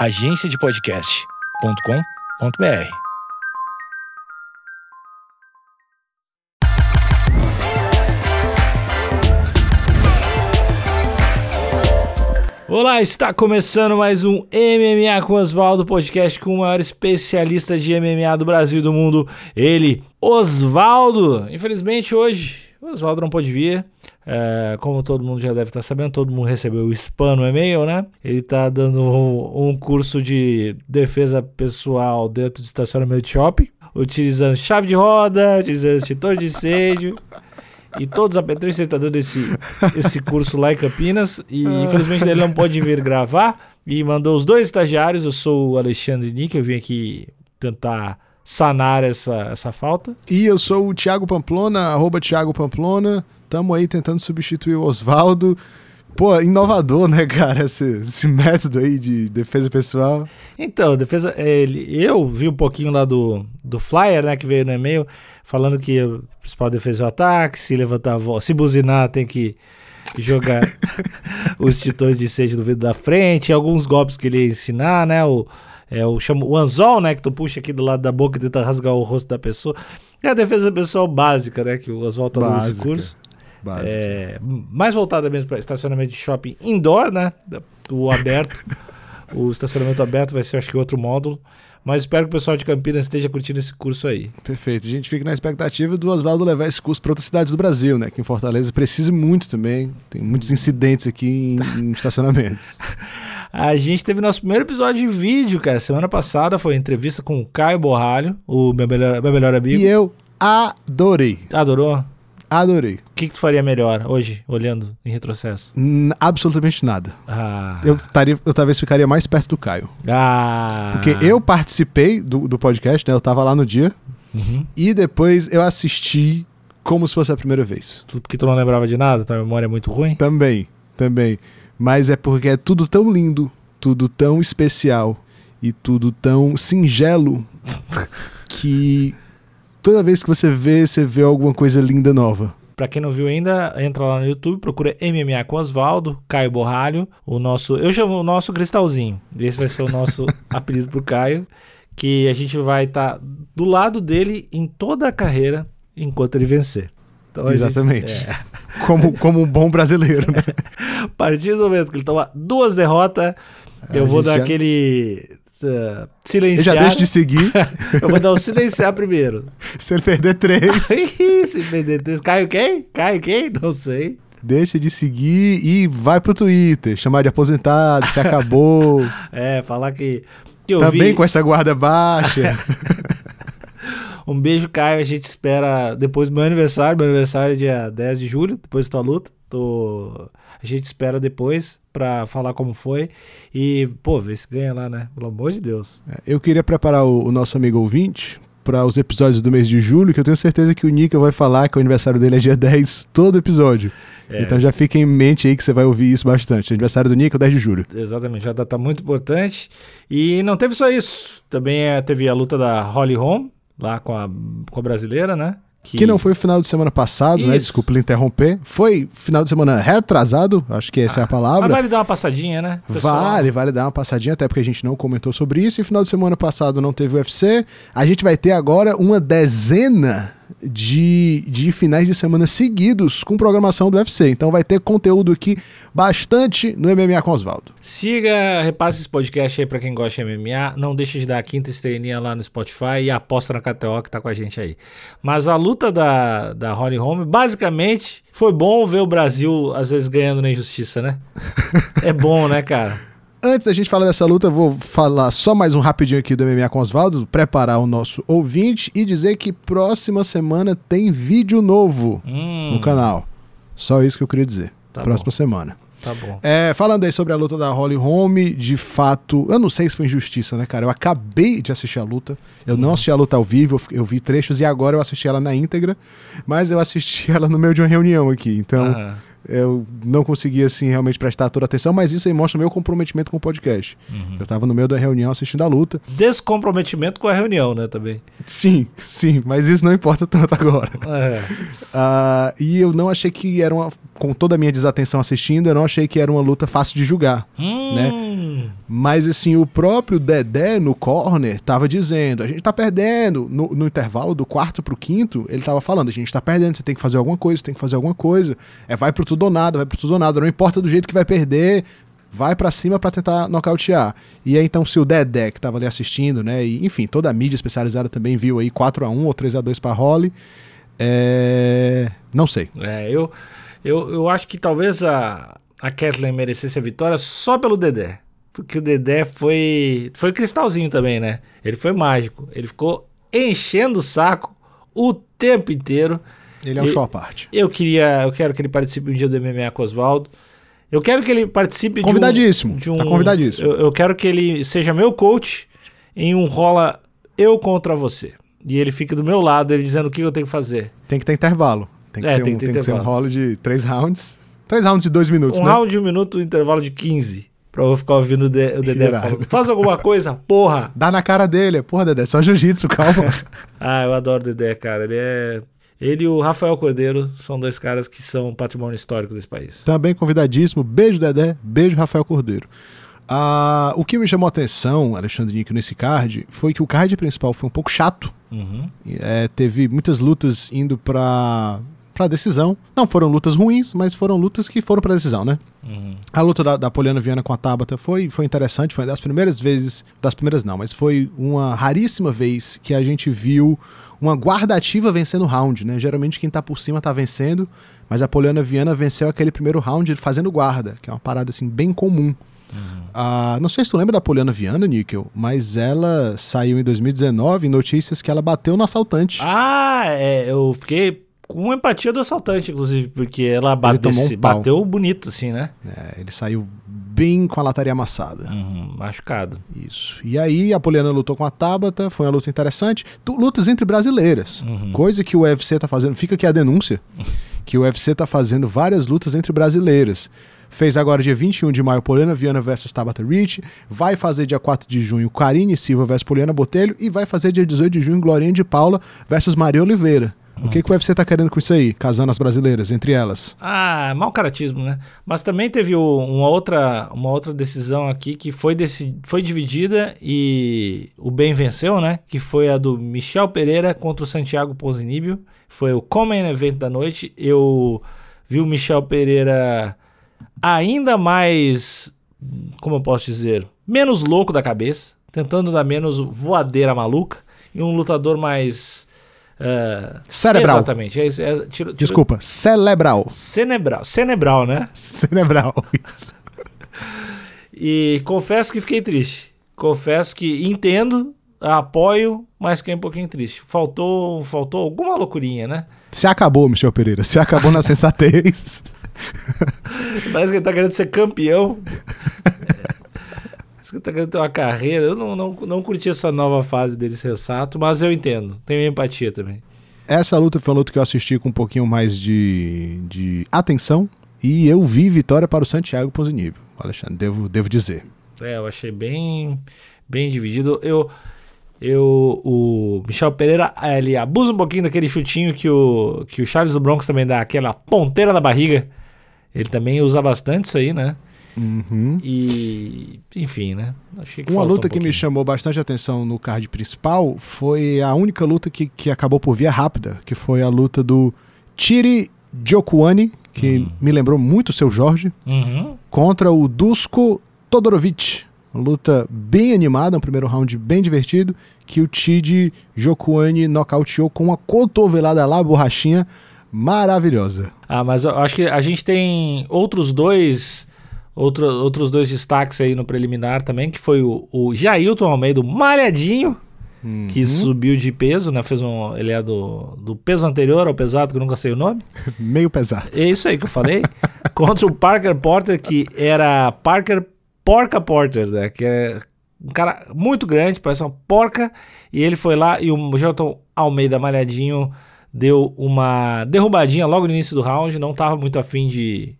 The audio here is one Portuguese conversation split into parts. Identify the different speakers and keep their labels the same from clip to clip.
Speaker 1: agenciadepodcast.com.br. Olá, está começando mais um MMA com Oswaldo, podcast com o maior especialista de MMA do Brasil e do mundo, ele, Oswaldo. Infelizmente hoje, o Oswaldo não pôde vir, é, como todo mundo já deve estar sabendo, todo mundo recebeu o spam no e-mail, né? Ele está dando um, um, curso de defesa pessoal dentro de estacionamento de shopping, utilizando chave de roda, utilizando extintor de incêndio. E todos a P3 está dando esse, esse curso lá em Campinas. E infelizmente ele não pode vir gravar. E mandou os dois estagiários. Eu sou o Alexandre Nick, eu vim aqui tentar sanar essa, essa falta.
Speaker 2: E eu sou o Thiago Pamplona, arroba Thiago Pamplona. Estamos aí tentando substituir o Oswaldo. Pô, inovador, né, cara, esse, esse, método aí de defesa pessoal.
Speaker 1: Então, defesa. Ele, eu vi um pouquinho lá do, do flyer, né, que veio no e-mail, falando que a principal defesa é o ataque, se levantar a voz, se buzinar, tem que jogar os titões de sede no vidro da frente, alguns golpes que ele ia ensinar, né? O, é, o, chama, o anzol, né? Que tu puxa aqui do lado da boca e tenta rasgar o rosto da pessoa. É a defesa pessoal básica, né? Que o Oswaldo tá esse curso. É, mais voltada mesmo para estacionamento de shopping indoor, né? O aberto. o estacionamento aberto vai ser, acho que, outro módulo. Mas espero que o pessoal de Campinas esteja curtindo esse curso aí.
Speaker 2: Perfeito. A gente fica na expectativa do Oswaldo levar esse curso para outras cidades do Brasil, né? Que em Fortaleza precisa muito também. Tem muitos incidentes aqui em, em estacionamentos.
Speaker 1: A gente teve nosso primeiro episódio de vídeo, cara. Semana passada foi entrevista com o Caio Borralho, o meu melhor, meu melhor amigo.
Speaker 2: E eu adorei.
Speaker 1: Adorou?
Speaker 2: Adorei. O
Speaker 1: que, que tu faria melhor hoje, olhando em retrocesso?
Speaker 2: N absolutamente nada.
Speaker 1: Ah.
Speaker 2: Eu, taria, eu talvez ficaria mais perto do Caio.
Speaker 1: Ah.
Speaker 2: Porque eu participei do, do podcast, né? Eu tava lá no dia.
Speaker 1: Uhum.
Speaker 2: E depois eu assisti como se fosse a primeira vez.
Speaker 1: Tudo porque tu não lembrava de nada? Tua memória é muito ruim?
Speaker 2: Também, também. Mas é porque é tudo tão lindo, tudo tão especial e tudo tão singelo que toda vez que você vê, você vê alguma coisa linda nova.
Speaker 1: Pra quem não viu ainda, entra lá no YouTube, procura MMA com Osvaldo, Caio Borralho, o nosso. Eu chamo o nosso Cristalzinho. Esse vai ser o nosso apelido pro Caio. Que a gente vai estar tá do lado dele em toda a carreira enquanto ele vencer.
Speaker 2: Então, Exatamente. Gente, é... como, como um bom brasileiro, né?
Speaker 1: a partir do momento que ele toma duas derrotas, eu vou dar já... aquele uh, silenciar.
Speaker 2: Eu já deixo de seguir.
Speaker 1: eu vou dar o silenciar primeiro.
Speaker 2: Se ele perder três.
Speaker 1: Se perder três. Caio quem? Caio quem? Não sei.
Speaker 2: Deixa de seguir e vai pro Twitter. Chamar de aposentado, se acabou.
Speaker 1: é, falar que. que
Speaker 2: Também
Speaker 1: vi...
Speaker 2: com essa guarda baixa.
Speaker 1: um beijo, Caio. A gente espera depois do meu aniversário. Meu aniversário é dia 10 de julho, depois da tua luta. Tô... A gente espera depois para falar como foi. E, pô, ver se ganha lá, né? Pelo amor de Deus.
Speaker 2: É, eu queria preparar o, o nosso amigo ouvinte para os episódios do mês de julho, que eu tenho certeza que o Nika vai falar que o aniversário dele é dia 10, todo episódio. É, então já fica em mente aí que você vai ouvir isso bastante. Aniversário do Nico, 10 de julho.
Speaker 1: Exatamente, já data muito importante. E não teve só isso. Também é, teve a luta da Holly Holm, lá com a, com a brasileira, né?
Speaker 2: Que... que... não foi o final de semana passado, né? Isso. né? Desculpa interromper. Foi final de semana retrasado, acho que essa ah, é a ah, palavra. Mas
Speaker 1: vale dar uma passadinha, né?
Speaker 2: Pessoal? Vale, vale dar uma passadinha, até porque a gente não comentou sobre isso. E final de semana passado não teve UFC. A gente vai ter agora uma dezena de, de finais de semana seguidos com programação do UFC. Então vai ter conteúdo aqui bastante no MMA com Oswaldo.
Speaker 1: Siga, repasse esse podcast aí para quem gosta de MMA. Não deixe de dar a quinta estrelinha lá no Spotify e aposta na KTO que tá com a gente aí. Mas a luta da, da Holly Holm, basicamente, foi bom ver o Brasil às vezes ganhando na injustiça, né? é bom, né, cara?
Speaker 2: Antes da gente falar dessa luta, vou falar só mais um rapidinho aqui do MMA com Oswaldo, preparar o nosso ouvinte e dizer que próxima semana tem vídeo novo
Speaker 1: hum.
Speaker 2: no canal. Só isso que eu queria dizer.
Speaker 1: Tá
Speaker 2: próxima
Speaker 1: bom.
Speaker 2: semana.
Speaker 1: Tá bom.
Speaker 2: É, falando aí sobre a luta da Holly Holm, de fato, eu não sei se foi injustiça, né, cara? Eu acabei de assistir a luta. Eu não assisti a luta ao vivo, eu vi trechos e agora eu assisti ela na íntegra, mas eu assisti ela no meio de uma reunião aqui. Então. Aham eu não conseguia assim realmente prestar toda a atenção, mas isso aí mostra o meu comprometimento com o podcast.
Speaker 1: Uhum.
Speaker 2: Eu estava no meio da reunião assistindo a luta.
Speaker 1: Descomprometimento com a reunião, né, também.
Speaker 2: Sim, sim, mas isso não importa tanto agora.
Speaker 1: É.
Speaker 2: Uh, e eu não achei que era uma com toda a minha desatenção assistindo, eu não achei que era uma luta fácil de julgar.
Speaker 1: Hum.
Speaker 2: Mas assim, o próprio Dedé no corner tava dizendo: a gente tá perdendo. No, no intervalo do quarto pro quinto, ele tava falando: a gente tá perdendo, você tem que fazer alguma coisa, tem que fazer alguma coisa. É, vai pro tudo ou nada, vai pro tudo ou nada. Não importa do jeito que vai perder, vai pra cima pra tentar nocautear. E aí então, se o Dedé, que tava ali assistindo, né, e enfim, toda a mídia especializada também viu aí 4 a 1 ou 3 a 2 pra Holly. É. Não sei.
Speaker 1: É, eu, eu, eu acho que talvez a, a Kathleen merecesse a vitória só pelo Dedé. Porque o Dedé foi. Foi cristalzinho também, né? Ele foi mágico. Ele ficou enchendo o saco o tempo inteiro.
Speaker 2: Ele é um show à parte.
Speaker 1: Eu queria. Eu quero que ele participe um dia do MMA com o Oswaldo. Eu quero que ele participe
Speaker 2: Convidadíssimo,
Speaker 1: de um.
Speaker 2: tá convidadíssimo.
Speaker 1: Eu, eu quero que ele seja meu coach em um rola eu contra você. E ele fica do meu lado, ele dizendo o que eu tenho que fazer.
Speaker 2: Tem que ter intervalo. Tem que,
Speaker 1: É,
Speaker 2: ser,
Speaker 1: tem
Speaker 2: um,
Speaker 1: que
Speaker 2: tem que ser um rolo de 3 rounds. 3 rounds de 2 minutos,
Speaker 1: um
Speaker 2: né?
Speaker 1: round de um minuto, um intervalo de 15. Pra eu ficar ouvindo o, De- o Dedé falando. Faz alguma coisa, porra!
Speaker 2: Dá na cara dele. Porra, Dedé, só jiu-jitsu, calma.
Speaker 1: Ah, eu adoro o Dedé, cara. Ele é. Ele e o Rafael Cordeiro são dois caras que são patrimônio histórico desse país.
Speaker 2: Também convidadíssimo. Beijo, Dedé. Beijo, Rafael Cordeiro. Ah, o que me chamou a atenção, Alexandre Nick, nesse card, foi que o card principal foi um pouco chato.
Speaker 1: Uhum.
Speaker 2: É, teve muitas lutas indo pra, pra decisão. Não foram lutas ruins, mas foram lutas que foram pra decisão, né?
Speaker 1: Uhum.
Speaker 2: A luta da, da Poliana Viana com a Tabata foi, foi interessante, foi uma das primeiras vezes, das primeiras não, mas foi uma raríssima vez que a gente viu uma guardativa vencendo o round, né? Geralmente quem tá por cima tá vencendo, mas a Poliana Viana venceu aquele primeiro round fazendo guarda, que é uma parada assim bem comum. Ah, não sei se tu lembra da Poliana Viana, Níquel, mas ela saiu em 2019 em notícias que ela bateu no assaltante.
Speaker 1: Ah, é, eu fiquei com empatia do assaltante, inclusive, porque ela bate,
Speaker 2: tomou um
Speaker 1: bateu bonito, assim, né?
Speaker 2: É, ele saiu bem com a lataria amassada.
Speaker 1: Uhum, machucado.
Speaker 2: Isso. E aí a Poliana lutou com a Tabata, foi uma luta interessante. Lutas entre brasileiras.
Speaker 1: Uhum.
Speaker 2: Coisa que o UFC tá fazendo. Fica aqui a denúncia. que o UFC tá fazendo várias lutas entre brasileiras. Fez agora dia 21 de maio Poliana Viana versus Tabata Rich. Vai fazer dia 4 de junho Karine Silva versus Poliana Botelho. E vai fazer dia 18 de junho Glorinha de Paula versus Maria Oliveira. O que, que o UFC tá querendo com isso aí? Casando as brasileiras, entre elas.
Speaker 1: Ah, mau caratismo, né? Mas também teve uma, outra, uma outra decisão aqui que foi, deci- foi dividida e o bem venceu, né? Que foi a do Michel Pereira contra o Santiago Ponzinibbio. Foi o Common Event da noite. Eu vi o Michel Pereira ainda mais, como eu posso dizer, menos louco da cabeça, tentando dar menos voadeira maluca e um lutador mais... ah,
Speaker 2: Cerebral.
Speaker 1: Exatamente. É, é, tiro- tiro-
Speaker 2: Desculpa, cerebral.
Speaker 1: Cenebral. Cenebral, né?
Speaker 2: Cerebral. Isso.
Speaker 1: E confesso que fiquei triste. Confesso que entendo, apoio, mas fiquei um pouquinho triste. Faltou, faltou alguma loucurinha, né?
Speaker 2: Se acabou, Michel Pereira. Se acabou na sensatez.
Speaker 1: Parece que ele tá querendo ser campeão. Ele tá querendo ter uma carreira. Eu não, não, não curti essa nova fase dele sensato, mas eu entendo. Tenho empatia também.
Speaker 2: Essa luta foi uma luta que eu assisti com um pouquinho mais de, de atenção. E eu vi vitória para o Santiago Ponzinibbio, Alexandre, devo, devo dizer.
Speaker 1: É, eu achei bem, bem dividido. Eu, eu, o Michel Pereira, ele abusa um pouquinho daquele chutinho que o, que o Charles do Bronx também dá, aquela ponteira na barriga. Ele também usa bastante isso aí, né?
Speaker 2: Uhum.
Speaker 1: E, enfim, né?
Speaker 2: Uma luta
Speaker 1: um
Speaker 2: que me chamou bastante atenção no card principal foi a única luta que, que acabou por via rápida, que foi a luta do Tiri Jokuani, que me lembrou muito o seu Jorge,
Speaker 1: Uhum.
Speaker 2: contra o Dusko Todorovic. Uma luta bem animada, um primeiro round bem divertido, que o Tid Jokuani nocauteou com uma cotovelada lá, borrachinha, maravilhosa.
Speaker 1: Ah, mas eu acho que a gente tem outros dois. Outro, outros dois destaques aí no preliminar também, que foi o, o Jailton Almeida, malhadinho, que
Speaker 2: Uhum.
Speaker 1: subiu de peso, né? Fez um. Ele é do, do peso anterior ao pesado, que eu nunca sei o nome.
Speaker 2: Meio pesado.
Speaker 1: É isso aí que eu falei. contra o Parker Porter, que era Parker Porca Porter, né? Que é um cara muito grande, parece uma porca. E ele foi lá e o Gelton Almeida malhadinho deu uma derrubadinha logo no início do round. Não tava muito afim de,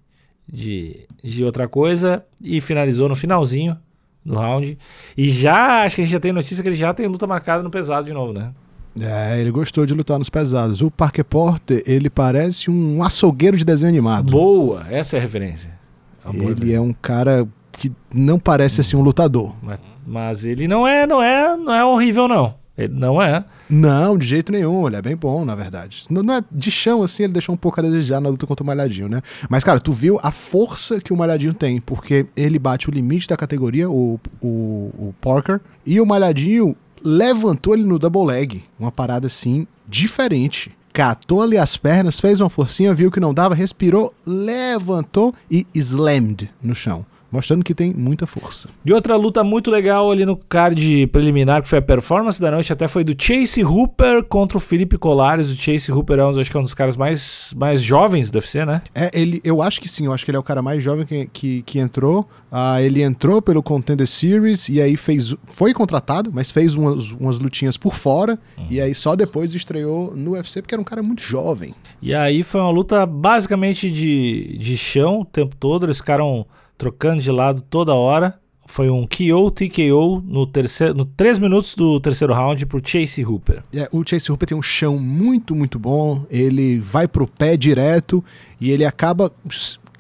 Speaker 1: de, de outra coisa. E finalizou no finalzinho do round. E já, acho que a gente já tem notícia que ele já tem luta marcada no pesado de novo, né?
Speaker 2: É, ele gostou de lutar nos pesados. O Parker Porter, ele parece um açougueiro de desenho animado.
Speaker 1: Boa, essa é a referência. É boa
Speaker 2: Ele é um cara que não parece assim um lutador.
Speaker 1: Mas, mas ele não é, não é, não é horrível não. Ele não é.
Speaker 2: Não, de jeito nenhum. Ele é bem bom, na verdade. Não, não é de chão, assim, ele deixou um pouco a desejar na luta contra o Malhadinho, né? Mas, cara, tu viu a força que o Malhadinho tem, porque ele bate o limite da categoria, o, o, o Parker, e o Malhadinho levantou ele no double leg. Uma parada, assim, diferente. Catou ali as pernas, fez uma forcinha, viu que não dava, respirou, levantou e slammed no chão. Mostrando que tem muita força.
Speaker 1: E outra luta muito legal ali no card preliminar, que foi a performance da noite, até foi do Chase Hooper contra o Felipe Colares. O Chase Hooper é um, acho que é um dos caras mais, mais jovens do UFC, né?
Speaker 2: É, ele, eu acho que sim, eu acho que ele é o cara mais jovem que, que, que entrou. Ah, ele entrou pelo Contender Series e aí fez. Foi contratado, mas fez umas, umas lutinhas por fora. E aí só depois estreou no UFC, porque era um cara muito jovem.
Speaker 1: E aí foi uma luta basicamente de, de chão o tempo todo. Eles ficaram trocando de lado toda hora. Foi um KO TKO no terceiro, no 3 minutos do terceiro round por Chase Hooper.
Speaker 2: É, o Chase Hooper tem um chão muito, muito bom. Ele vai pro pé direto e ele acaba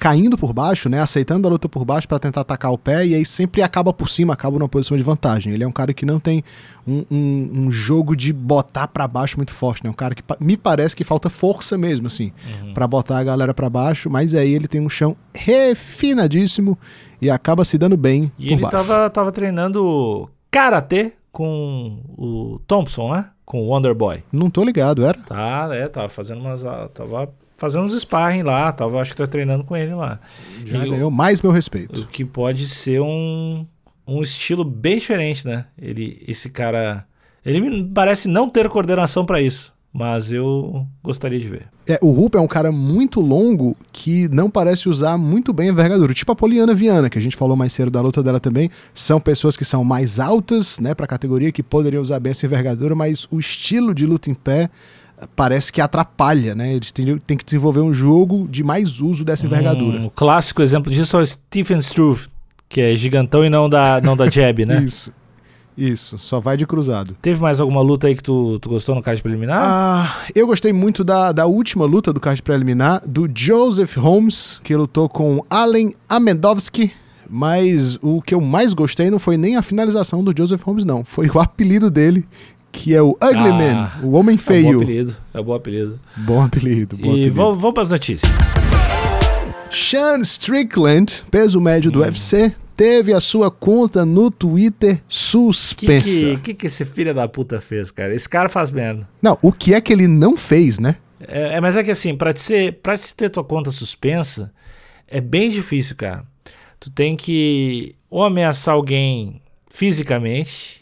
Speaker 2: caindo por baixo, né? Aceitando a luta por baixo para tentar atacar o pé e aí sempre acaba por cima, acaba numa posição de vantagem. Ele é um cara que não tem um, um- um jogo de botar para baixo muito forte, né? Um cara que me parece que falta força mesmo, assim, pra botar a galera para baixo. Mas aí ele tem um chão refinadíssimo e acaba se dando bem
Speaker 1: E
Speaker 2: por
Speaker 1: ele
Speaker 2: baixo.
Speaker 1: tava, tava treinando karatê com o Thompson, né? Com o Wonder Boy.
Speaker 2: Não tô ligado, era?
Speaker 1: Tá, é, tava fazendo umas. ah, Tava fazendo uns sparring lá, tava, acho que tá treinando com ele lá.
Speaker 2: Já
Speaker 1: E o-
Speaker 2: ganhou mais meu respeito.
Speaker 1: O que pode ser um, um estilo bem diferente, né? Ele, esse cara. Ele me parece não ter coordenação pra isso, mas eu gostaria de ver.
Speaker 2: É, o Rupa é um cara muito longo que não parece usar muito bem a envergadura. Tipo a Poliana Viana, que a gente falou mais cedo da luta dela também. São pessoas que são mais altas, né, pra categoria, que poderiam usar bem essa envergadura, mas o estilo de luta em pé parece que atrapalha, né? Eles têm, têm que desenvolver um jogo de mais uso dessa envergadura.
Speaker 1: Um clássico exemplo disso é o Stephen Struve, que é gigantão e não da, não da jab, né?
Speaker 2: Isso. Isso, só vai de cruzado.
Speaker 1: Teve mais alguma luta aí que tu, tu gostou no card preliminar?
Speaker 2: Ah, eu gostei muito da, da última luta do card preliminar, do Joseph Holmes, que lutou com Allen Amendowski. Mas o que eu mais gostei não foi nem a finalização do Joseph Holmes, não. Foi o apelido dele, que é o Ugly
Speaker 1: Ah,
Speaker 2: Man, o Homem
Speaker 1: é um bom
Speaker 2: Feio.
Speaker 1: apelido. É um bom apelido.
Speaker 2: Bom apelido, bom
Speaker 1: e
Speaker 2: apelido.
Speaker 1: vamos, vamos pras notícias.
Speaker 2: Sean Strickland, peso médio
Speaker 1: Hum.
Speaker 2: do UFC, teve a sua conta no Twitter
Speaker 1: O
Speaker 2: suspensa.
Speaker 1: que, que que esse filho da puta fez, cara? Esse cara faz merda.
Speaker 2: Não, o que é que ele não fez, né?
Speaker 1: É, é, mas é que assim, pra te, ser, pra te ter tua conta suspensa, é bem difícil, cara. Tu tem que ou ameaçar alguém fisicamente,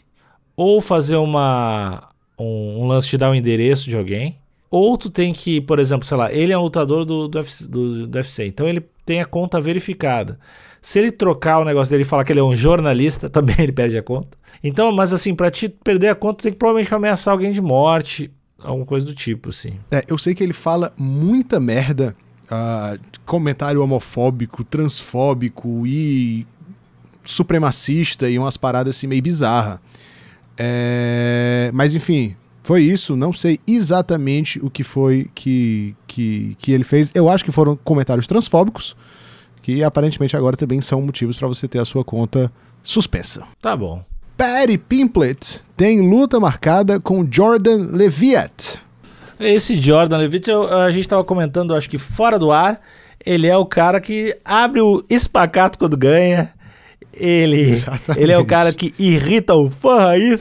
Speaker 1: ou fazer uma um, um lance de dar o endereço de alguém, ou tu tem que, por exemplo, sei lá, ele é um lutador do, do, UFC, do, do UFC, então ele tem a conta verificada. Se ele trocar o negócio dele e falar que ele é um jornalista, também ele perde a conta. Então, mas assim, pra te perder a conta, tem que provavelmente ameaçar alguém de morte, alguma coisa do tipo, assim.
Speaker 2: É, eu sei que ele fala muita merda, ah, comentário homofóbico, transfóbico e supremacista e umas paradas assim meio bizarra. É, mas enfim, foi isso. Não sei exatamente o que foi que, que, que ele fez. Eu acho que foram comentários transfóbicos, que aparentemente agora também são motivos para você ter a sua conta suspensa.
Speaker 1: Tá bom.
Speaker 2: Patty Pimplett tem luta marcada com Jordan Leviat.
Speaker 1: Esse Jordan Levitt, eu- a gente tava comentando, acho que fora do ar, ele é o cara que abre o espacato quando ganha. Ele,
Speaker 2: Exatamente.
Speaker 1: ele é o cara que irrita o fã raiz.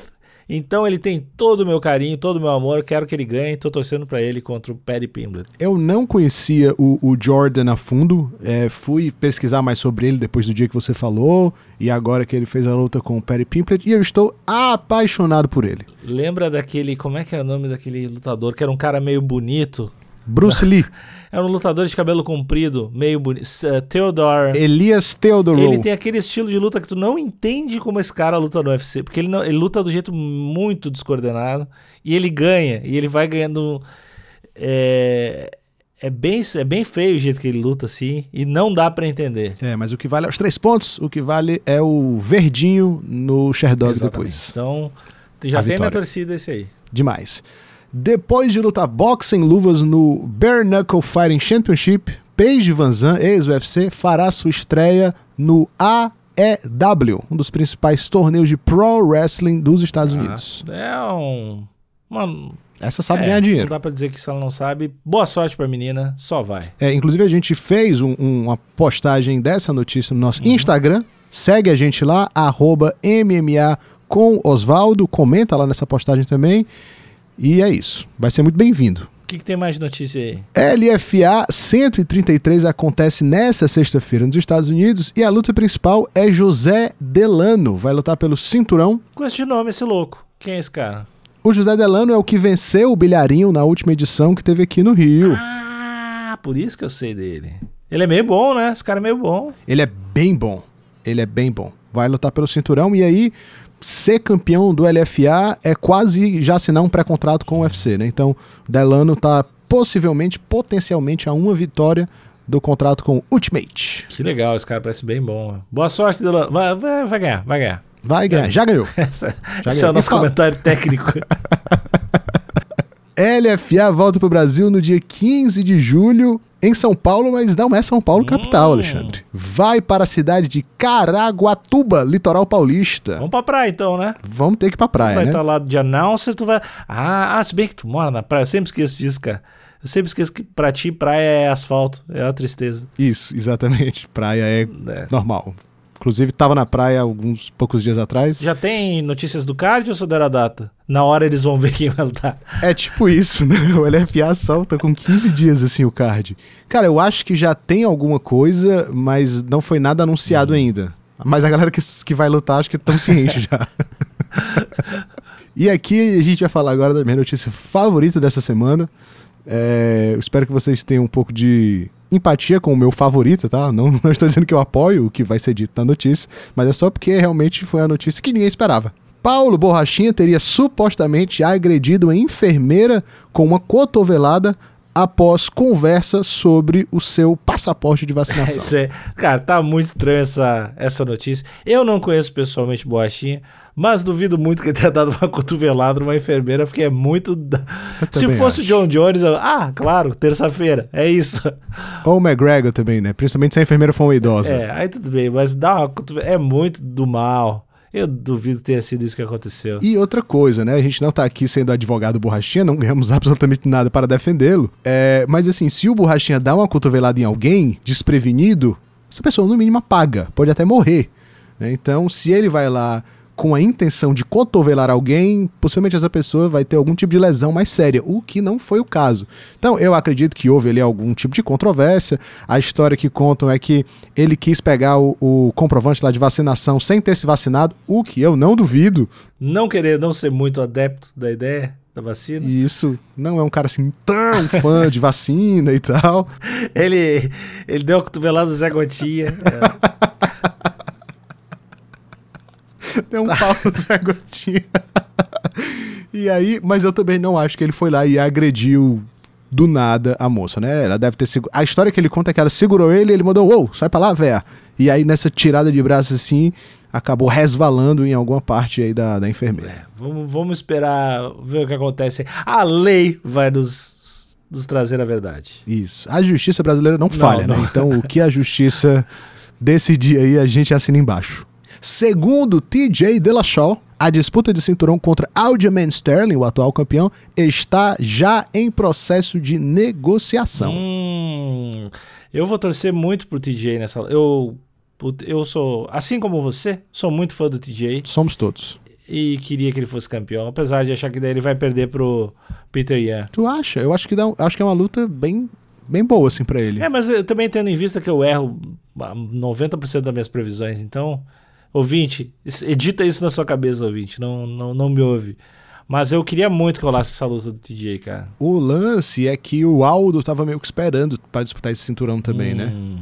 Speaker 1: Então ele tem todo o meu carinho, todo o meu amor. Quero que ele ganhe. Tô torcendo pra ele contra o Paddy Pimblett.
Speaker 2: Eu não conhecia o, o Jordan a fundo, é, fui pesquisar mais sobre ele depois do dia que você falou, e agora que ele fez a luta com o Perry Pimplett, e eu estou apaixonado por ele.
Speaker 1: Lembra daquele. Como é que era o nome daquele lutador? Que era um cara meio bonito.
Speaker 2: Bruce Lee,
Speaker 1: Era um lutador de cabelo comprido, meio bonito. S- Theodore.
Speaker 2: Elias Theodorou.
Speaker 1: Ele tem aquele estilo de luta que tu não entende como esse cara luta no UFC, porque ele, não, ele luta do jeito muito descoordenado e ele ganha, e ele vai ganhando. É, é, bem, é bem feio o jeito que ele luta assim, e não dá pra entender.
Speaker 2: É, mas o que vale é os três pontos, o que vale é o verdinho no Sherdog depois.
Speaker 1: Então, já
Speaker 2: A
Speaker 1: tem minha
Speaker 2: vitória.
Speaker 1: torcida esse aí.
Speaker 2: Demais. Depois de lutar boxe em luvas no Bare Knuckle Fighting Championship, Paige Van Zandt, ex-UFC, fará sua estreia no AEW, um dos principais torneios de pro wrestling dos Estados Unidos.
Speaker 1: Ah, é um. Uma,
Speaker 2: Essa sabe
Speaker 1: é,
Speaker 2: ganhar dinheiro.
Speaker 1: Não dá pra dizer que se ela não sabe. Boa sorte pra menina, só vai.
Speaker 2: É, inclusive, a gente fez um- um- uma postagem dessa notícia no
Speaker 1: Uhum.
Speaker 2: nosso Instagram. Segue a gente lá, arroba MMA com Osvaldo. Comenta lá nessa postagem também. E é isso. Vai ser muito bem-vindo.
Speaker 1: O que, que tem mais de notícia aí?
Speaker 2: LFA 133 acontece nessa sexta-feira nos Estados Unidos e a luta principal é José Delano. Vai lutar pelo cinturão.
Speaker 1: Com esse nome, esse louco. Quem é esse cara?
Speaker 2: O José Delano é o que venceu o bilharinho na última edição que teve aqui no Rio.
Speaker 1: Ah, por isso que eu sei dele. Ele é meio bom, né? Esse cara é meio bom.
Speaker 2: Ele é bem bom. Ele é bem bom. Vai lutar pelo cinturão e aí ser campeão do LFA é quase já assinar um pré-contrato com o UFC, né? Então, Delano tá possivelmente, potencialmente a uma vitória do contrato com o Ultimate.
Speaker 1: Que legal, esse cara parece bem bom. Boa sorte, Delano. Vai, vai, vai ganhar, vai ganhar.
Speaker 2: Vai ganhar, já ganhou.
Speaker 1: Essa-
Speaker 2: Já
Speaker 1: esse é o nosso
Speaker 2: fala-
Speaker 1: comentário técnico.
Speaker 2: LFA volta pro Brasil no dia 15 de julho em São Paulo, mas não é São Paulo capital,
Speaker 1: Hum.
Speaker 2: Alexandre. Vai para a cidade de Caraguatuba, litoral paulista.
Speaker 1: Vamos pra praia então, né?
Speaker 2: Vamos ter que ir pra praia,
Speaker 1: vai
Speaker 2: né?
Speaker 1: estar lá de announcer, tu vai. Ah, ah, se bem que tu mora na praia, eu sempre esqueço disso, cara. Eu sempre esqueço que pra ti praia é asfalto, é uma tristeza.
Speaker 2: Isso, exatamente. Praia é
Speaker 1: É.
Speaker 2: normal. Inclusive, tava na praia alguns poucos dias atrás.
Speaker 1: Já tem notícias do card ou só deram a data? Na hora eles vão ver quem vai lutar.
Speaker 2: É tipo isso, né? O LFA solta com 15 dias, assim, o card. Cara, eu acho que já tem alguma coisa, mas não foi nada anunciado ainda. Mas a galera que, que vai lutar, acho que estão cientes já. e aqui a gente vai falar agora da minha notícia favorita dessa semana. É, eu espero que vocês tenham um pouco de empatia com o meu favorito, tá? Não, não estou dizendo que eu apoio o que vai ser dito na notícia, mas é só porque realmente foi a notícia que ninguém esperava. Paulo Borrachinha teria supostamente agredido a enfermeira com uma cotovelada após conversa sobre o seu passaporte de vacinação.
Speaker 1: Isso é, cara, tá muito estranho essa, essa notícia. Eu não conheço pessoalmente Borrachinha, mas duvido muito que ele tenha dado uma cotovelada numa enfermeira, porque é muito. Se fosse o
Speaker 2: acho.
Speaker 1: John Jones, eu- ah, claro, terça-feira, é isso.
Speaker 2: Ou o McGregor também, né? Principalmente se a enfermeira for uma idosa.
Speaker 1: É, aí tudo bem, mas dar uma cotovelada é muito do mal. Eu duvido que tenha sido isso que aconteceu.
Speaker 2: E outra coisa, né? A gente não tá aqui sendo advogado borrachinha, não ganhamos absolutamente nada para defendê-lo. É, mas assim, se o borrachinha dá uma cotovelada em alguém, desprevenido, essa pessoa no mínimo apaga, pode até morrer. né? Então, se ele vai lá com a intenção de cotovelar alguém, possivelmente essa pessoa vai ter algum tipo de lesão mais séria, o que não foi o caso. Então, eu acredito que houve ali algum tipo de controvérsia. A história que contam é que ele quis pegar o, o comprovante lá de vacinação sem ter se vacinado, o que eu não duvido.
Speaker 1: Não querer não ser muito adepto da ideia da vacina.
Speaker 2: Isso não é um cara assim tão fã de vacina e tal.
Speaker 1: Ele, ele deu a cotovelada do Zé Gotinha. É.
Speaker 2: Tem um pau no Zé Gotinha. E aí, mas eu também não acho que ele foi lá e agrediu do nada a moça, né? Ela deve ter segurado. A história que ele conta é que ela segurou ele e ele mandou, uou, sai pra lá, véia. E aí, nessa tirada de braço assim, acabou resvalando em alguma parte aí da, da enfermeira.
Speaker 1: Vamos, vamos esperar ver o que acontece. A lei vai nos, nos trazer a verdade.
Speaker 2: Isso. A justiça brasileira não falha,
Speaker 1: não.
Speaker 2: né? Então, o que a justiça decidir aí, a gente assina embaixo. Segundo TJ Dillashaw, a disputa de cinturão contra Aljamain Sterling, o atual campeão, está já em processo de negociação.
Speaker 1: Hum, eu vou torcer muito pro TJ nessa. Eu, eu sou, assim como você, sou muito fã do TJ
Speaker 2: Somos todos.
Speaker 1: e queria que ele fosse campeão, apesar de achar que daí ele vai perder pro Peter Yan.
Speaker 2: Tu acha? Eu acho que, dá, acho que é uma luta bem, bem boa, assim, pra ele.
Speaker 1: É, mas eu também tendo em vista que eu erro ah, 90% das minhas previsões, então, ouvinte, edita isso na sua cabeça, ouvinte, não, não, não me ouve. Mas eu queria muito que rolasse essa luta do TJ, cara.
Speaker 2: O lance é que o Aldo tava meio que esperando pra disputar esse cinturão também, né?
Speaker 1: Hum.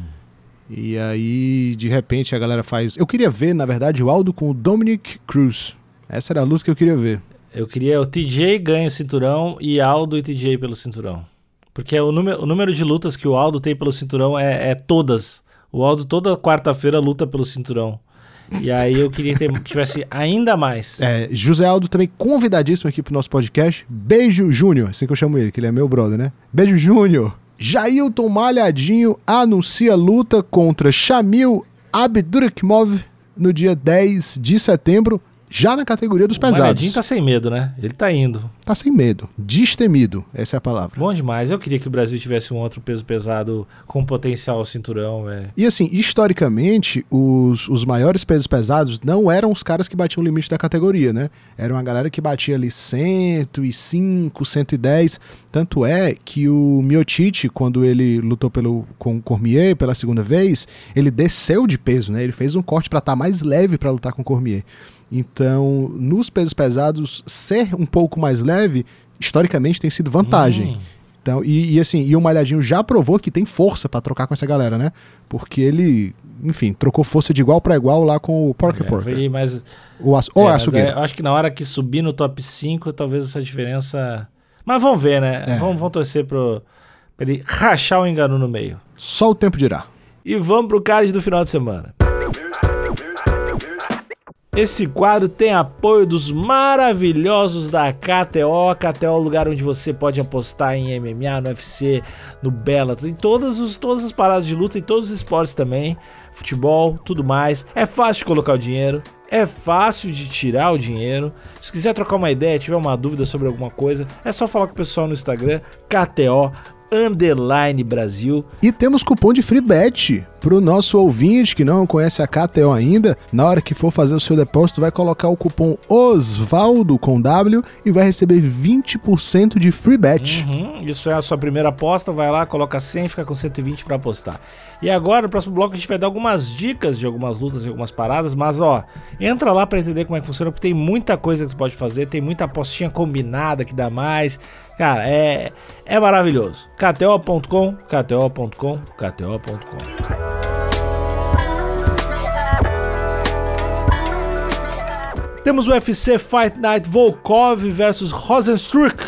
Speaker 2: E aí, de repente, a galera faz. Eu queria ver, na verdade, o Aldo com o Dominic Cruz. Essa era a luta que eu queria ver.
Speaker 1: Eu queria o TJ ganha o cinturão e Aldo e TJ pelo cinturão. Porque o número, o número de lutas que o Aldo tem pelo cinturão é, é todas. O Aldo toda quarta-feira luta pelo cinturão. E aí eu queria que tivesse ainda mais.
Speaker 2: É, José Aldo também convidadíssimo aqui pro nosso podcast. Beijo, Júnior. Assim que eu chamo ele, que ele é meu brother, né? Beijo, Júnior. Jailton Malhadinho anuncia luta contra Shamil Abdurkimov no dia 10 de setembro já na categoria dos
Speaker 1: O
Speaker 2: pesados.
Speaker 1: Malhadinho tá sem medo, né? Ele tá indo.
Speaker 2: Tá sem medo. Destemido, essa é a palavra.
Speaker 1: Bom demais. Eu queria que o Brasil tivesse um outro peso pesado com potencial cinturão, velho.
Speaker 2: E assim, historicamente, os, os maiores pesos pesados não eram os caras que batiam o limite da categoria, né? Era uma galera que batia ali 105, 110. Tanto é que o Miotite, quando ele lutou pelo, com o Cormier pela segunda vez, ele desceu de peso, né? Ele fez um corte pra estar mais leve pra lutar com o Cormier. Então, nos pesos pesados, ser um pouco mais leve, historicamente tem sido vantagem.
Speaker 1: Hum.
Speaker 2: Então, e, e assim, e o Malhadinho já provou que tem força pra trocar com essa galera, né? Porque ele, enfim, trocou força de igual pra igual lá com o Porker
Speaker 1: É,
Speaker 2: Porker.
Speaker 1: mas
Speaker 2: O aço, ou
Speaker 1: É,
Speaker 2: a
Speaker 1: mas é, acho que na hora que subir no top 5, talvez essa diferença. Mas vamos ver, né?
Speaker 2: É.
Speaker 1: Vamos, vamos torcer pro, pra ele rachar o engano no meio.
Speaker 2: Só o tempo dirá.
Speaker 1: E vamos pro card do final de semana. Esse quadro tem apoio dos maravilhosos da KTO. KTO é o lugar onde você pode apostar em MMA, no UFC, no Bellator, em todas, os, todas as paradas de luta, em todos os esportes também. Futebol, tudo mais. É fácil de colocar o dinheiro, é fácil de tirar o dinheiro. Se quiser trocar uma ideia, tiver uma dúvida sobre alguma coisa, é só falar com o pessoal no Instagram, KTO Underline Brasil.
Speaker 2: E temos cupom de free bet pro nosso ouvinte que não conhece a KTO ainda. Na hora que for fazer o seu depósito, vai colocar o cupom Osvaldo com W e vai receber 20% de free bet.
Speaker 1: Uhum, isso é a sua primeira aposta, vai lá, coloca 100 fica com 120 para apostar. E agora, no próximo bloco, a gente vai dar algumas dicas de algumas lutas e algumas paradas, mas ó, entra lá para entender como é que funciona, porque tem muita coisa que você pode fazer, tem muita apostinha combinada que dá mais. Cara, é, é maravilhoso. KTO.com, KTO.com, KTO.com. Temos o UFC Fight Night Volkov versus Rosenstruck.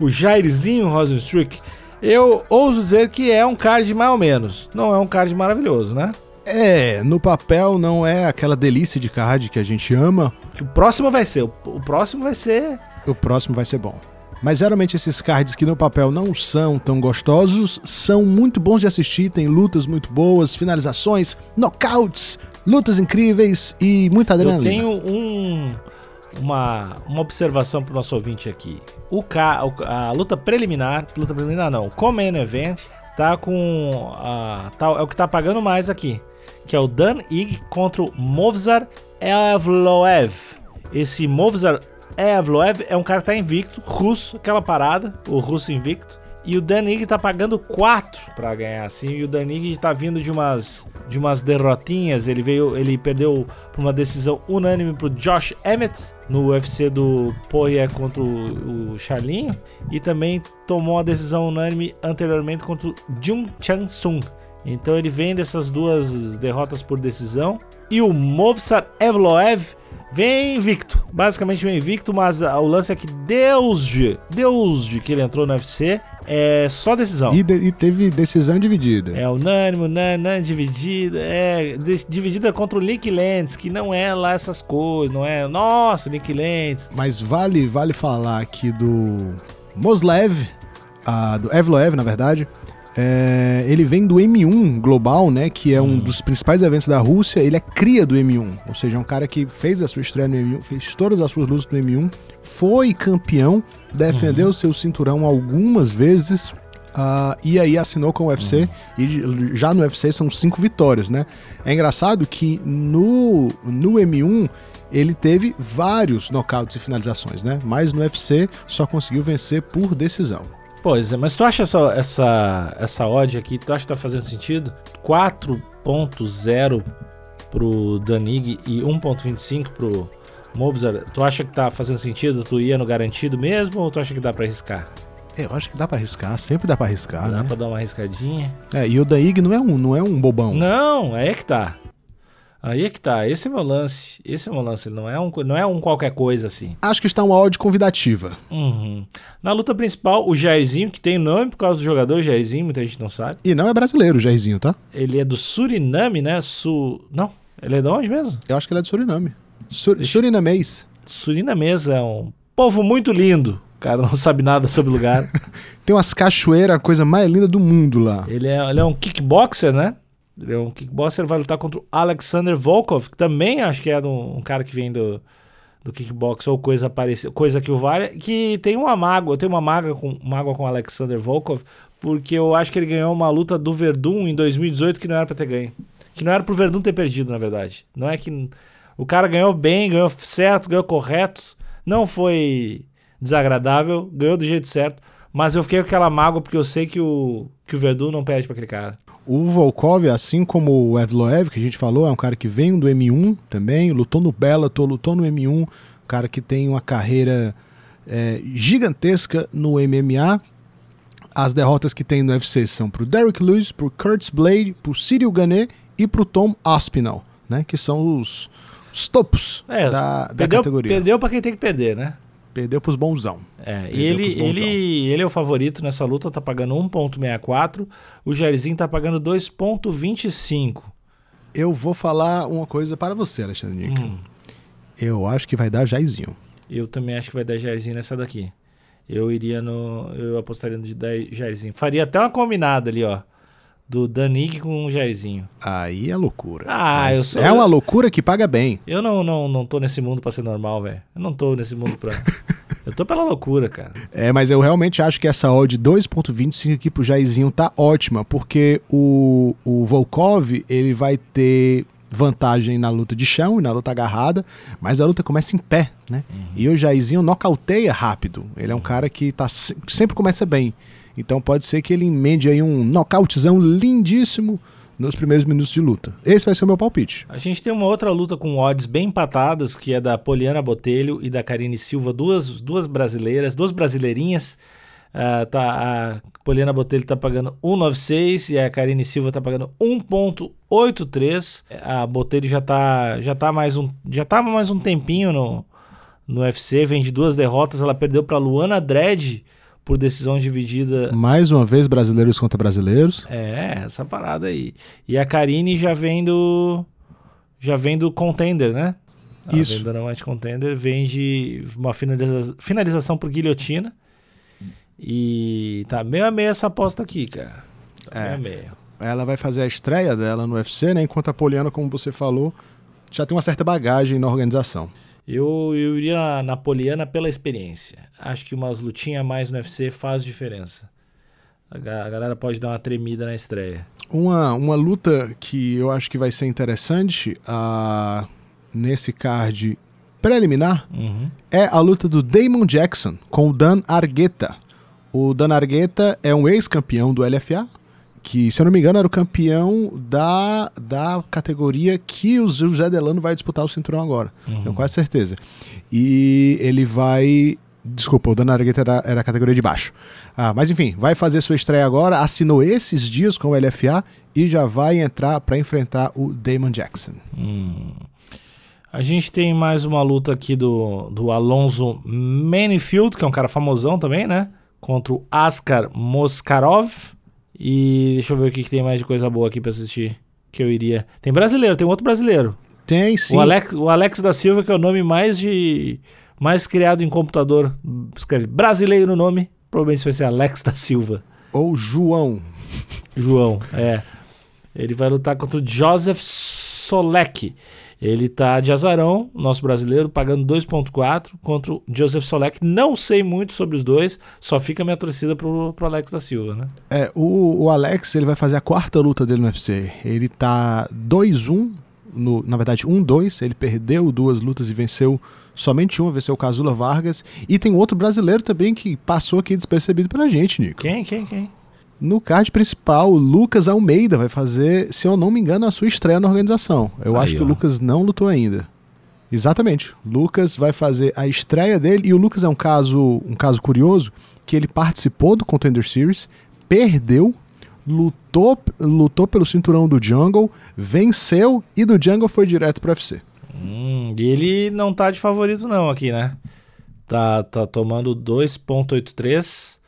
Speaker 1: O Jairzinho Rosenstruck. Eu ouso dizer que é um card mais ou menos. Não é um card maravilhoso, né?
Speaker 2: É, no papel não é aquela delícia de card que a gente ama.
Speaker 1: O próximo vai ser. O próximo vai ser.
Speaker 2: O próximo vai ser bom. Mas geralmente esses cards que no papel não são tão gostosos são muito bons de assistir, tem lutas muito boas, finalizações, knockouts, lutas incríveis e muita adrenalina.
Speaker 1: Eu tenho um, uma, uma observação pro nosso ouvinte aqui. O K, o- a luta preliminar, luta preliminar não, o Event tá com a, tá, é o que tá pagando mais aqui, que é o Dan Ig contra o Movzar Evloev. Esse Movzar Evloev é um cara que tá invicto, russo, aquela parada, o russo invicto. E o Danig tá pagando 4 pra ganhar assim. E o Danig tá vindo de umas de umas derrotinhas. Ele veio, ele perdeu por uma decisão unânime pro Josh Emmett no UFC do Poirier contra o, o Charlinho e também tomou uma decisão unânime anteriormente contra o Jung Chan Sung. Então ele vem dessas duas derrotas por decisão. E o Movsar Evloev vem invicto. Basicamente vem invicto, mas ah, o lance é que desde, desde que ele entrou no UFC, é só decisão.
Speaker 2: E, de- e teve decisão dividida.
Speaker 1: É unânime, unânime, dividida, é de- dividida contra o Link Lentz, que não é lá essas coisas, não é, nossa, o Link Lentz.
Speaker 2: Mas vale, vale falar aqui do Moslev, ah, do Evloev, na verdade. É, ele vem do M1 Global, né? Que é um dos principais eventos da Rússia. Ele é cria do M1, ou seja, é um cara que fez a sua estreia no M1, fez todas as suas lutas no M1, foi campeão, defendeu seu cinturão algumas vezes. ah, e aí assinou com o UFC e já no UFC são cinco vitórias, né? É engraçado que no, no M1 ele teve vários knockouts e finalizações, né? Mas no UFC só conseguiu vencer por decisão.
Speaker 1: Pois é, mas tu acha essa, essa, essa odd aqui, tu acha que tá fazendo sentido? 4.0 pro Danig e 1.25 pro Movzar, tu acha que tá fazendo sentido? Tu ia no garantido mesmo ou tu acha que dá pra arriscar?
Speaker 2: É, eu acho que dá pra arriscar, sempre dá pra arriscar,
Speaker 1: dá
Speaker 2: né?
Speaker 1: pra dar uma arriscadinha?
Speaker 2: É, e o Daig não é um, não é um bobão.
Speaker 1: Não, aí é que tá. Aí é que tá. Esse é meu lance. Esse é meu lance. Ele não é um, não é um qualquer coisa assim.
Speaker 2: Acho que está uma odd convidativa.
Speaker 1: Uhum. Na luta principal, o Jairzinho, que tem nome por causa do jogador Jairzinho, muita gente não sabe.
Speaker 2: E não é brasileiro, o Jairzinho, tá?
Speaker 1: Ele é do Suriname, né? Su... Não. Ele é de onde mesmo?
Speaker 2: Eu acho que ele é de Suriname. Sur Surinamês.
Speaker 1: Surinamesa é um povo muito lindo. O cara não sabe nada sobre o lugar.
Speaker 2: Tem umas cachoeiras, a coisa mais linda do mundo lá.
Speaker 1: ele, é, ele é um kickboxer, né? É um kickboxer, vai lutar contra o Alexander Volkov, que também acho que é um, um cara que vem do, do kickbox ou coisa parecida, coisa que o vale, que tem uma mágoa, tem uma mágoa com, mágoa com o Alexander Volkov, porque eu acho que ele ganhou uma luta do Verdun em 2018 que não era pra ter ganho. Que não era pro Verdun ter perdido, na verdade. Não é que o cara ganhou bem, ganhou certo, ganhou correto, não foi desagradável, ganhou do jeito certo, mas eu fiquei com aquela mágoa porque eu sei que o que o Verdun não perde pra aquele cara.
Speaker 2: O Volkov, assim como o Evloev, que a gente falou, é um cara que vem do M1 também, lutou no Bellator, lutou no M1, um cara que tem uma carreira é, gigantesca no MMA. As derrotas que tem no UFC são pro Derrick Lewis, pro Curtis Blade, pro Cyril Gane e pro Tom Aspinall, né? Que são os, os topos
Speaker 1: É,
Speaker 2: da, da categoria.
Speaker 1: perdeu pra quem tem que perder, né?
Speaker 2: Perdeu pros bonzão.
Speaker 1: É, e ele,
Speaker 2: bonzão.
Speaker 1: ele, ele é o favorito nessa luta, tá pagando 1.64, o Jairzinho tá pagando 2.25.
Speaker 2: Eu vou falar uma coisa para você, Alexandre Nick.
Speaker 1: Hum,
Speaker 2: Eu acho que vai dar Jairzinho.
Speaker 1: eu também acho que vai dar Jairzinho nessa daqui. Eu iria no. Eu apostaria no de dar Jairzinho. Faria até uma combinada ali, ó. Do Danig com o Jairzinho.
Speaker 2: Aí é loucura.
Speaker 1: Ah,
Speaker 2: Mas
Speaker 1: eu sou-
Speaker 2: É uma loucura que paga bem.
Speaker 1: Eu não, não, não tô nesse mundo pra ser normal, velho. Eu não tô nesse mundo pra. eu tô pela loucura, cara.
Speaker 2: É, mas eu realmente acho que essa odd 2.25 aqui pro Jairzinho tá ótima, porque o, o Volkov, ele vai ter vantagem na luta de chão e na luta agarrada, mas a luta começa em pé, né? E o Jairzinho nocauteia rápido. Ele é um cara que tá, se- sempre começa bem. Então pode ser que ele emende aí um nocautezão lindíssimo nos primeiros minutos de luta. Esse vai ser o meu palpite.
Speaker 1: A gente tem uma outra luta com odds bem empatadas, que é da Poliana Botelho e da Karine Silva, duas, duas brasileiras, duas brasileirinhas. Ah, tá, a Poliana Botelho tá pagando 1,96 e a Karine Silva tá pagando 1,83. A Botelho já tá, já tá mais um, já tava mais um tempinho no, no UFC, vem de duas derrotas, ela perdeu para Luana Dredd por decisão dividida
Speaker 2: Mais uma vez, brasileiros contra brasileiros.
Speaker 1: é, essa parada aí. E a Karine já vem do. Já vem do contender, né? Ela
Speaker 2: Isso.
Speaker 1: Vem do Dynamite Contender, vem de uma finaliza- finalização por guilhotina. E tá meio a meio essa aposta aqui, cara. Tá
Speaker 2: É.
Speaker 1: meio a meio.
Speaker 2: Ela vai fazer a estreia dela no UFC, né? Enquanto a Poliana, como você falou, já tem uma certa bagagem na organização.
Speaker 1: Eu, eu iria na, na Poliana pela experiência. Acho que umas lutinhas a mais no UFC faz diferença. A, a galera pode dar uma tremida na estreia.
Speaker 2: Uma, uma luta que eu acho que vai ser interessante ah, nesse card preliminar
Speaker 1: Uhum.
Speaker 2: é a luta do Damon Jackson com o Dan Argueta. O Dan Argueta é um ex-campeão do LFA, que, se eu não me engano, era o campeão da, da categoria que o José Delano vai disputar o cinturão agora. Tenho quase certeza. E ele vai. Desculpa, o Dan Argueta era, era a categoria de baixo. Ah, mas enfim, vai fazer sua estreia agora, assinou esses dias com o LFA e já vai entrar para enfrentar o Damon Jackson.
Speaker 1: Hum. A gente tem mais uma luta aqui do, do Alonso Manifield, que é um cara famosão também, né? Contra o Askar Moskarov. E deixa eu ver o que, que tem mais de coisa boa aqui pra assistir. Que eu iria. Tem brasileiro, tem outro brasileiro.
Speaker 2: Tem sim.
Speaker 1: O Alex, o Alex da Silva, que é o nome mais de. mais criado em computador. Escreve brasileiro no nome. Provavelmente vai ser Alex da Silva.
Speaker 2: Ou João.
Speaker 1: João, é. Ele vai lutar contra o Joseph Solek. Ele tá de azarão, nosso brasileiro, pagando 2.4 contra o Joseph Solek. Não sei muito sobre os dois, só fica minha torcida pro, pro Alex da Silva, né?
Speaker 2: É, o, o Alex ele vai fazer a quarta luta dele no UFC. Ele tá 2-1, no, na verdade 1-2. Ele perdeu duas lutas e venceu somente uma, venceu o Casula Vargas. E tem outro brasileiro também que passou aqui despercebido pela gente, Nico.
Speaker 1: Quem, quem, quem?
Speaker 2: No card principal, o Lucas Almeida vai fazer, se eu não me engano, a sua estreia na organização. Eu
Speaker 1: Aí,
Speaker 2: acho que
Speaker 1: ó.
Speaker 2: o Lucas não lutou ainda. Exatamente. Lucas vai fazer a estreia dele e o Lucas é um caso, um caso curioso que ele participou do Contender Series, perdeu, lutou, lutou pelo cinturão do Jungle, venceu e do Jungle foi direto para UFC.
Speaker 1: Hum, e ele não tá de favorito não aqui, né? Tá, tá tomando 2.83,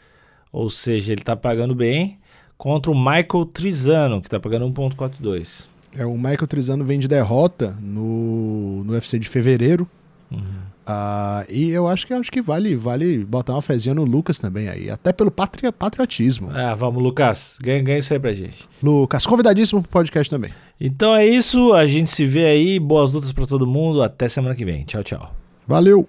Speaker 1: ou seja, ele tá pagando bem, contra o Michael Trizano, que tá pagando 1.42.
Speaker 2: É, o Michael Trizano vem de derrota no, no UFC de fevereiro. Ah, e eu acho que acho que vale, vale botar uma fezinha no Lucas também aí, até pelo patria, patriotismo.
Speaker 1: Ah, vamos, Lucas. Ganha, ganha isso aí pra gente.
Speaker 2: Lucas, convidadíssimo pro podcast também.
Speaker 1: Então é isso. A gente se vê aí. Boas lutas pra todo mundo. Até semana que vem. Tchau, tchau.
Speaker 2: Valeu!